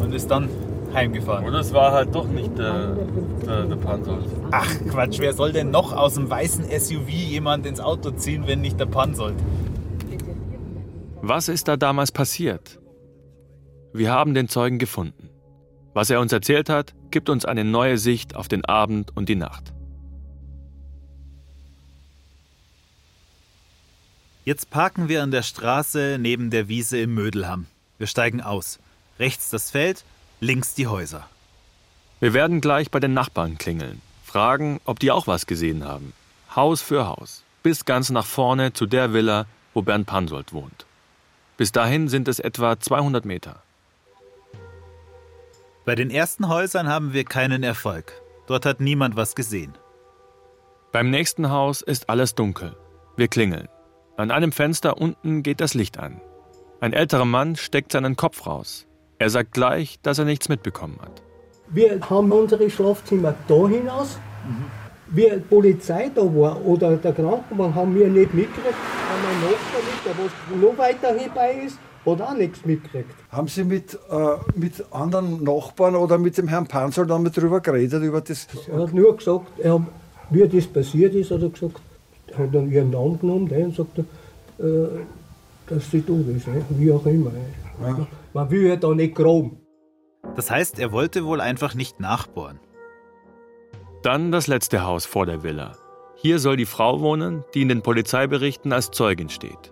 und ist dann heimgefahren. Oder es war halt doch nicht der, der, der Panzer. Ach Quatsch, wer soll denn noch aus dem weißen SUV jemand ins Auto ziehen, wenn nicht der Panzer? Was ist da damals passiert? Wir haben den Zeugen gefunden. Was er uns erzählt hat, gibt uns eine neue Sicht auf den Abend und die Nacht. Jetzt parken wir an der Straße neben der Wiese im Mödelham. Wir steigen aus. Rechts das Feld, links die Häuser. Wir werden gleich bei den Nachbarn klingeln, fragen, ob die auch was gesehen haben. Haus für Haus, bis ganz nach vorne zu der Villa, wo Bernd Pansold wohnt. Bis dahin sind es etwa 200 Meter. Bei den ersten Häusern haben wir keinen Erfolg. Dort hat niemand was gesehen. Beim nächsten Haus ist alles dunkel. Wir klingeln. An einem Fenster unten geht das Licht an. Ein älterer Mann steckt seinen Kopf raus. Er sagt gleich, dass er nichts mitbekommen hat. Wir haben unsere Schlafzimmer da hinaus. Mhm. Wie die Polizei da war oder der Krankenwagen haben wir nicht mitgekriegt. Haben ein Nachbar mit, der was noch weiter hierbei ist, hat auch nichts mitgekriegt. Haben Sie mit, äh, mit anderen Nachbarn oder mit dem Herrn Panzer dann mal darüber geredet? Über das? Er hat nur gesagt, er, wie das passiert ist, hat er gesagt, hat dann ihren Namen genommen und sagt, äh, dass sie tot ist, wie auch immer. Ja. Man will ja da nicht grob. Das heißt, er wollte wohl einfach nicht nachbohren. Dann das letzte Haus vor der Villa. Hier soll die Frau wohnen, die in den Polizeiberichten als Zeugin steht.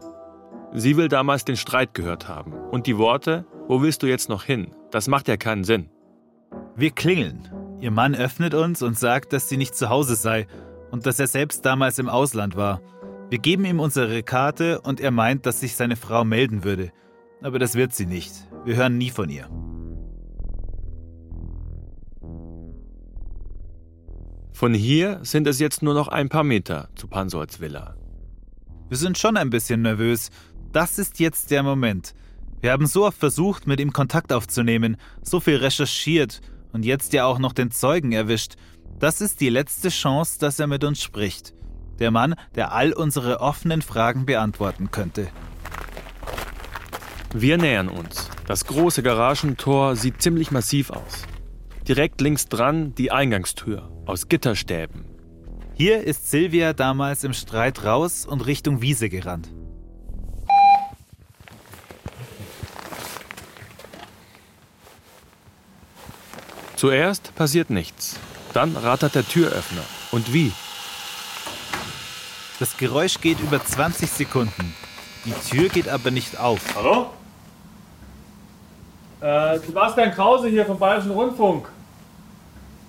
Sie will damals den Streit gehört haben und die Worte, wo willst du jetzt noch hin? Das macht ja keinen Sinn. Wir klingeln. Ihr Mann öffnet uns und sagt, dass sie nicht zu Hause sei und dass er selbst damals im Ausland war. Wir geben ihm unsere Karte und er meint, dass sich seine Frau melden würde. Aber das wird sie nicht. Wir hören nie von ihr. Von hier sind es jetzt nur noch ein paar Meter zu Pansolds Villa. Wir sind schon ein bisschen nervös. Das ist jetzt der Moment. Wir haben so oft versucht, mit ihm Kontakt aufzunehmen, so viel recherchiert und jetzt ja auch noch den Zeugen erwischt. Das ist die letzte Chance, dass er mit uns spricht. Der Mann, der all unsere offenen Fragen beantworten könnte. Wir nähern uns. Das große Garagentor sieht ziemlich massiv aus. Direkt links dran die Eingangstür aus Gitterstäben. Hier ist Silvia damals im Streit raus und Richtung Wiese gerannt. Zuerst passiert nichts. Dann rattert der Türöffner. Und wie? Das Geräusch geht über 20 Sekunden. Die Tür geht aber nicht auf. Hallo? Äh, Sebastian Krause hier vom Bayerischen Rundfunk.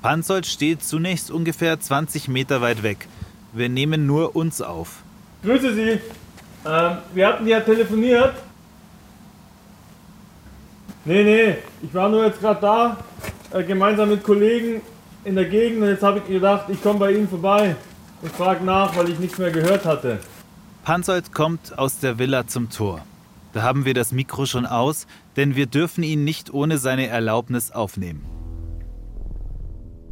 Panzold steht zunächst ungefähr 20 Meter weit weg. Wir nehmen nur uns auf. Grüße Sie. Ähm, wir hatten ja telefoniert. Nee, nee, ich war nur jetzt gerade da, äh, gemeinsam mit Kollegen in der Gegend und jetzt habe ich gedacht, ich komme bei Ihnen vorbei und frage nach, weil ich nichts mehr gehört hatte. Pansold kommt aus der Villa zum Tor. Da haben wir das Mikro schon aus, denn wir dürfen ihn nicht ohne seine Erlaubnis aufnehmen.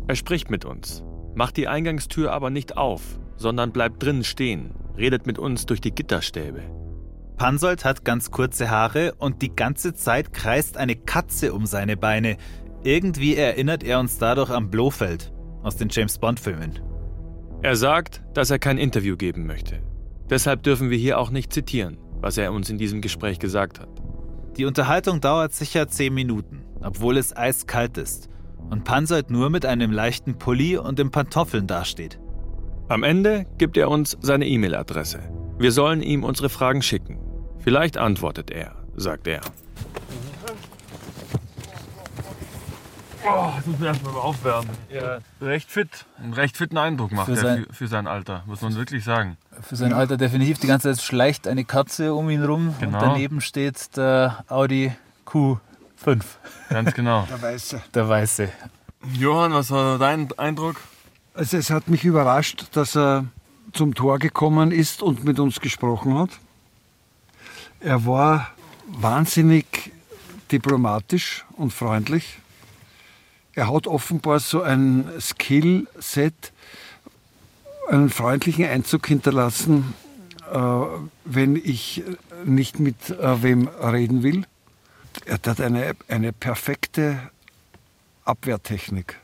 Er spricht mit uns, macht die Eingangstür aber nicht auf, sondern bleibt drinnen stehen, redet mit uns durch die Gitterstäbe. Pansold hat ganz kurze Haare und die ganze Zeit kreist eine Katze um seine Beine. Irgendwie erinnert er uns dadurch an Blofeld aus den James Bond-Filmen. Er sagt, dass er kein Interview geben möchte. Deshalb dürfen wir hier auch nicht zitieren, was er uns in diesem Gespräch gesagt hat. Die Unterhaltung dauert sicher zehn Minuten, obwohl es eiskalt ist und Pansold nur mit einem leichten Pulli und den Pantoffeln dasteht. Am Ende gibt er uns seine E-Mail-Adresse. Wir sollen ihm unsere Fragen schicken. Vielleicht antwortet er, sagt er. Oh, das muss man erstmal aufwärmen. Ja. Recht fit. Einen recht fitten Eindruck macht Für er sein- für, für sein Alter, muss man wirklich sagen. Für sein Alter definitiv. Die ganze Zeit schleicht eine Katze um ihn rum Genau. und daneben steht der Audi Q5. Ganz genau. Der Weiße. Der Weiße. Johann, was war dein Eindruck? Also es hat mich überrascht, dass er zum Tor gekommen ist und mit uns gesprochen hat. Er war wahnsinnig diplomatisch und freundlich. Er hat offenbar so ein Skillset, einen freundlichen Einzug hinterlassen, äh, wenn ich nicht mit äh, wem reden will. Er hat eine, eine perfekte Abwehrtechnik.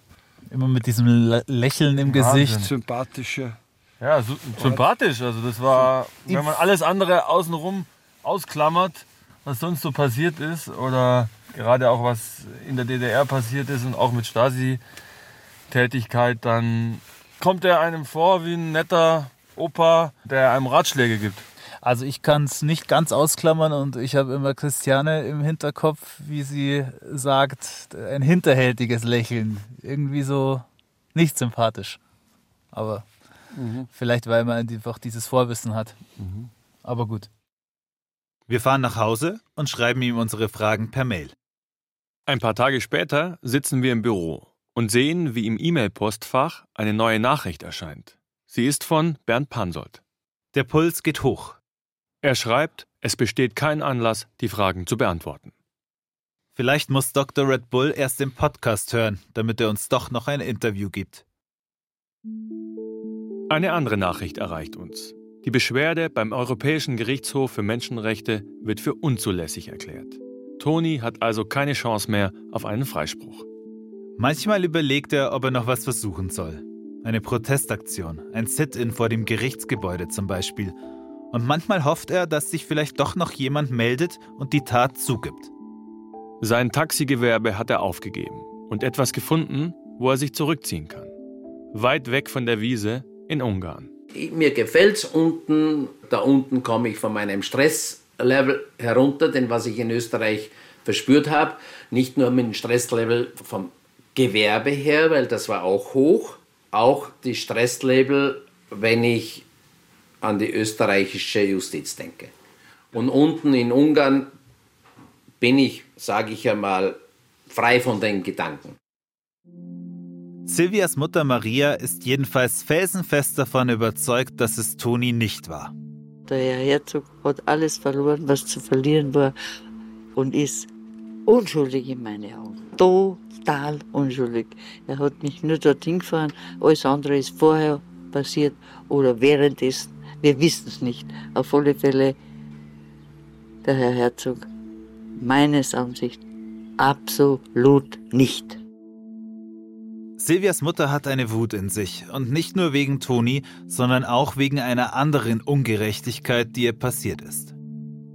Immer mit diesem Lä- Lächeln im Wahnsinn. Gesicht. Sympathische. Ja, sy sympathisch. Also das war, wenn man alles andere außenrum ausklammert, was sonst so passiert ist oder gerade auch was in der DDR passiert ist und auch mit Stasi-Tätigkeit, dann kommt er einem vor wie ein netter Opa, der einem Ratschläge gibt. Also ich kann es nicht ganz ausklammern und ich habe immer Christiane im Hinterkopf, wie sie sagt, ein hinterhältiges Lächeln. Irgendwie so nicht sympathisch. Aber vielleicht, weil man einfach dieses Vorwissen hat. Aber gut. Wir fahren nach Hause und schreiben ihm unsere Fragen per Mail. Ein paar Tage später sitzen wir im Büro und sehen, wie im E-Mail-Postfach eine neue Nachricht erscheint. Sie ist von Bernd Pansold. Der Puls geht hoch. Er schreibt, es besteht kein Anlass, die Fragen zu beantworten. Vielleicht muss Dr. Red Bull erst den Podcast hören, damit er uns doch noch ein Interview gibt. Eine andere Nachricht erreicht uns. Die Beschwerde beim Europäischen Gerichtshof für Menschenrechte wird für unzulässig erklärt. Toni hat also keine Chance mehr auf einen Freispruch. Manchmal überlegt er, ob er noch was versuchen soll. Eine Protestaktion, ein Sit-in vor dem Gerichtsgebäude zum Beispiel. Und manchmal hofft er, dass sich vielleicht doch noch jemand meldet und die Tat zugibt. Sein Taxigewerbe hat er aufgegeben und etwas gefunden, wo er sich zurückziehen kann. Weit weg von der Wiese in Ungarn. Mir gefällt's unten. Da unten komme ich von meinem Stresslevel herunter, denn was ich in Österreich verspürt habe, nicht nur mit dem Stresslevel vom Gewerbe her, weil das war auch hoch, auch die Stresslevel, wenn ich an die österreichische Justiz denke. Und unten in Ungarn bin ich, sage ich einmal, frei von den Gedanken. Silvias Mutter Maria ist jedenfalls felsenfest davon überzeugt, dass es Toni nicht war. Der Herr Herzog hat alles verloren, was zu verlieren war und ist unschuldig in meinen Augen. Total unschuldig. Er hat mich nur dorthin gefahren, alles andere ist vorher passiert oder währenddessen. Wir wissen es nicht. Auf alle Fälle der Herr Herzog meines Ansichts absolut nicht. Silvias Mutter hat eine Wut in sich und nicht nur wegen Toni, sondern auch wegen einer anderen Ungerechtigkeit, die ihr passiert ist.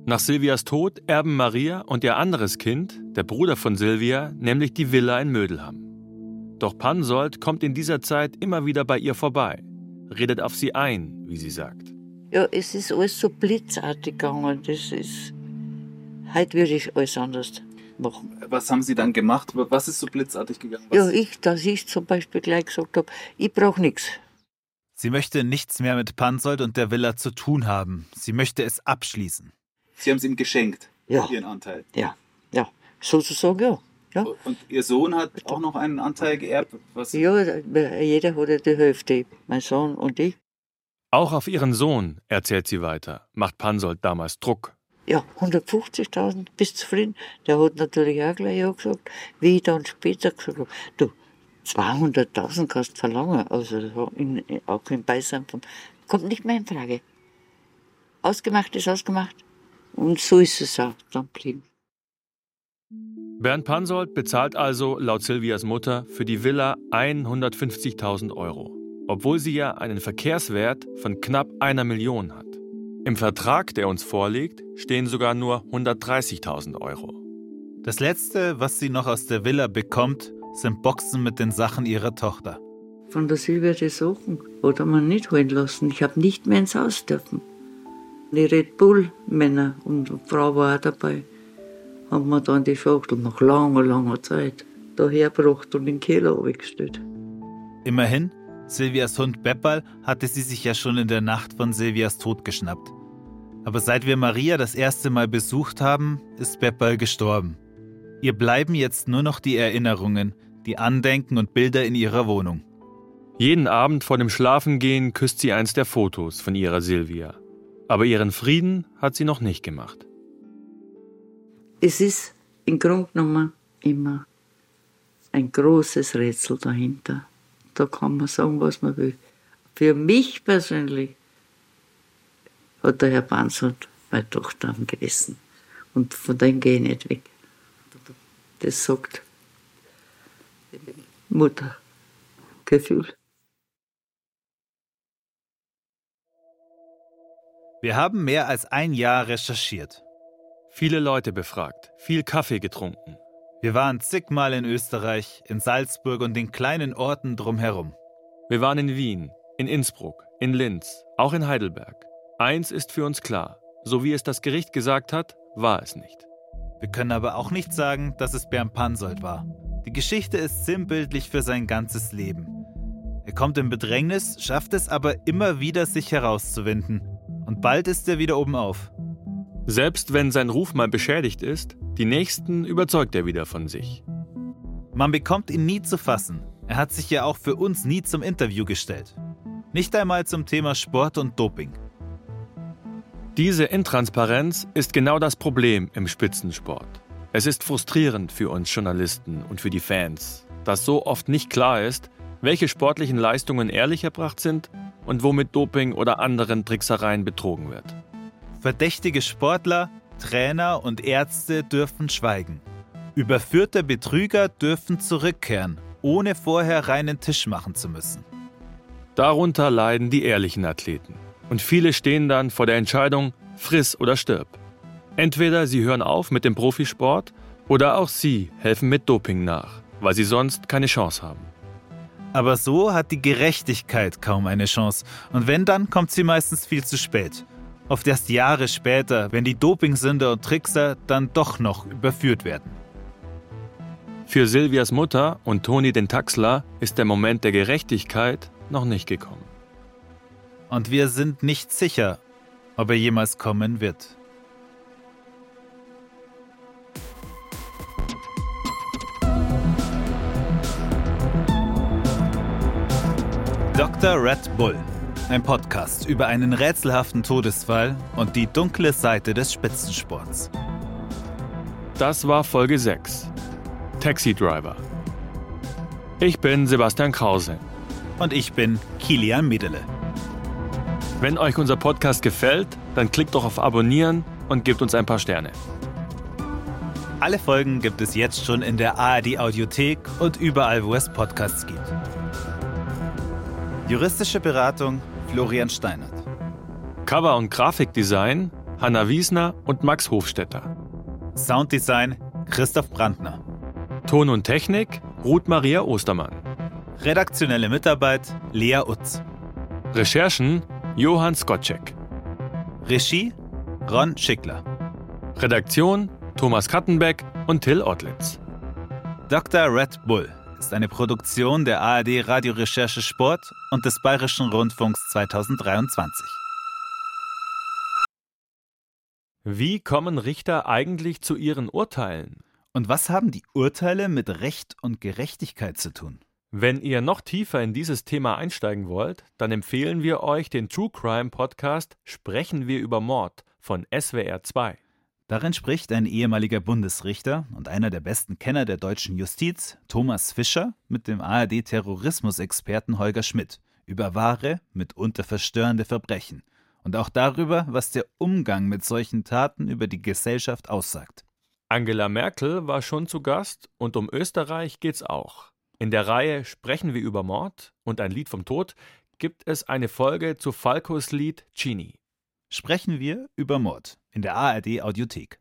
Nach Silvias Tod erben Maria und ihr anderes Kind, der Bruder von Silvia, nämlich die Villa in Mödelham. Doch Pansold kommt in dieser Zeit immer wieder bei ihr vorbei, redet auf sie ein, wie sie sagt. Ja, es ist alles so blitzartig gegangen. Das ist. Heute würde ich alles anders machen. Was haben Sie dann gemacht? Was ist so blitzartig gegangen? Ja, ich, dass ich zum Beispiel gleich gesagt habe, ich brauche nichts. Sie möchte nichts mehr mit Pansold und der Villa zu tun haben. Sie möchte es abschließen. Sie haben es ihm geschenkt, Ja. Ihren Anteil. Ja, ja. Sozusagen, ja. ja. Und Ihr Sohn hat auch noch einen Anteil geerbt? Was? Ja, jeder hat ja die Hälfte, mein Sohn und ich. Auch auf ihren Sohn, erzählt sie weiter, macht Pansold damals Druck. Ja, 150.000, bist zufrieden? Der hat natürlich auch gleich ja gesagt, wie ich dann später gesagt habe, du, 200.000 kannst du verlangen, also in, auch im Beisein vom, kommt nicht mehr in Frage. Ausgemacht ist ausgemacht. Und so ist es auch dann geblieben. Bernd Pansold bezahlt also, laut Silvias Mutter, für die Villa 150.000 Euro, obwohl sie ja einen Verkehrswert von knapp einer Million hat. Im Vertrag, der uns vorliegt, stehen sogar nur 130.000 Euro. Das Letzte, was sie noch aus der Villa bekommt, sind Boxen mit den Sachen ihrer Tochter. Von der Silvia die Sachen hat mir nicht holen lassen. Ich habe nicht mehr ins Haus dürfen. Die Red Bull-Männer und Frau war auch dabei, haben mir dann die Schachtel nach langer, langer Zeit dahergebracht und in den Keller abgestellt. Immerhin, Silvias Hund Beppal hatte sie sich ja schon in der Nacht von Silvias Tod geschnappt. Aber seit wir Maria das erste Mal besucht haben, ist Beppal gestorben. Ihr bleiben jetzt nur noch die Erinnerungen, die Andenken und Bilder in ihrer Wohnung. Jeden Abend vor dem Schlafengehen küsst sie eins der Fotos von ihrer Silvia. Aber ihren Frieden hat sie noch nicht gemacht. Es ist im Grunde genommen immer ein großes Rätsel dahinter. Da kann man sagen, was man will. Für mich persönlich hat der Herr Bansold meine Tochter am gegessen. Und von dem gehe ich nicht weg. Das sagt Muttergefühl. Wir haben mehr als ein Jahr recherchiert. Viele Leute befragt, viel Kaffee getrunken. Wir waren zigmal in Österreich, in Salzburg und den kleinen Orten drumherum. Wir waren in Wien, in Innsbruck, in Linz, auch in Heidelberg. Eins ist für uns klar, so wie es das Gericht gesagt hat, war es nicht. Wir können aber auch nicht sagen, dass es Bernd Pansold war. Die Geschichte ist sinnbildlich für sein ganzes Leben. Er kommt in Bedrängnis, schafft es aber immer wieder, sich herauszuwinden. Und bald ist er wieder oben auf. Selbst wenn sein Ruf mal beschädigt ist, die Nächsten überzeugt er wieder von sich. Man bekommt ihn nie zu fassen. Er hat sich ja auch für uns nie zum Interview gestellt. Nicht einmal zum Thema Sport und Doping. Diese Intransparenz ist genau das Problem im Spitzensport. Es ist frustrierend für uns Journalisten und für die Fans, dass so oft nicht klar ist, welche sportlichen Leistungen ehrlich erbracht sind und womit Doping oder anderen Tricksereien betrogen wird. Verdächtige Sportler, Trainer und Ärzte dürfen schweigen. Überführte Betrüger dürfen zurückkehren, ohne vorher reinen Tisch machen zu müssen. Darunter leiden die ehrlichen Athleten. Und viele stehen dann vor der Entscheidung, friss oder stirb. Entweder sie hören auf mit dem Profisport oder auch sie helfen mit Doping nach, weil sie sonst keine Chance haben. Aber so hat die Gerechtigkeit kaum eine Chance. Und wenn, dann kommt sie meistens viel zu spät. Oft erst Jahre später, wenn die Dopingsünder und Trickser dann doch noch überführt werden. Für Silvias Mutter und Toni den Taxler ist der Moment der Gerechtigkeit noch nicht gekommen. Und wir sind nicht sicher, ob er jemals kommen wird. Dr. Red Bull, ein Podcast über einen rätselhaften Todesfall und die dunkle Seite des Spitzensports. Das war Folge 6. Taxi Driver. Ich bin Sebastian Krause. Und ich bin Kilian Medele. Wenn euch unser Podcast gefällt, dann klickt doch auf Abonnieren und gebt uns ein paar Sterne. Alle Folgen gibt es jetzt schon in der ARD Audiothek und überall, wo es Podcasts gibt. Juristische Beratung Florian Steinert. Cover- und Grafikdesign Hanna Wiesner und Max Hofstetter. Sounddesign Christoph Brandner. Ton und Technik Ruth Maria Ostermann. Redaktionelle Mitarbeit Lea Utz. Recherchen Johann Skocek. Regie Ron Schickler. Redaktion Thomas Kattenbeck und Till Ottlitz. Dr. Red Bull ist eine Produktion der ARD Radiorecherche Sport und des Bayerischen Rundfunks 2023. Wie kommen Richter eigentlich zu ihren Urteilen? Und was haben die Urteile mit Recht und Gerechtigkeit zu tun? Wenn ihr noch tiefer in dieses Thema einsteigen wollt, dann empfehlen wir euch den True Crime Podcast Sprechen wir über Mord von SWR 2. Darin spricht ein ehemaliger Bundesrichter und einer der besten Kenner der deutschen Justiz, Thomas Fischer, mit dem ARD-Terrorismusexperten Holger Schmidt über wahre, mitunter verstörende Verbrechen und auch darüber, was der Umgang mit solchen Taten über die Gesellschaft aussagt. Angela Merkel war schon zu Gast und um Österreich geht's auch. In der Reihe Sprechen wir über Mord und ein Lied vom Tod gibt es eine Folge zu Falcos Lied Chini. Sprechen wir über Mord in der ARD Audiothek.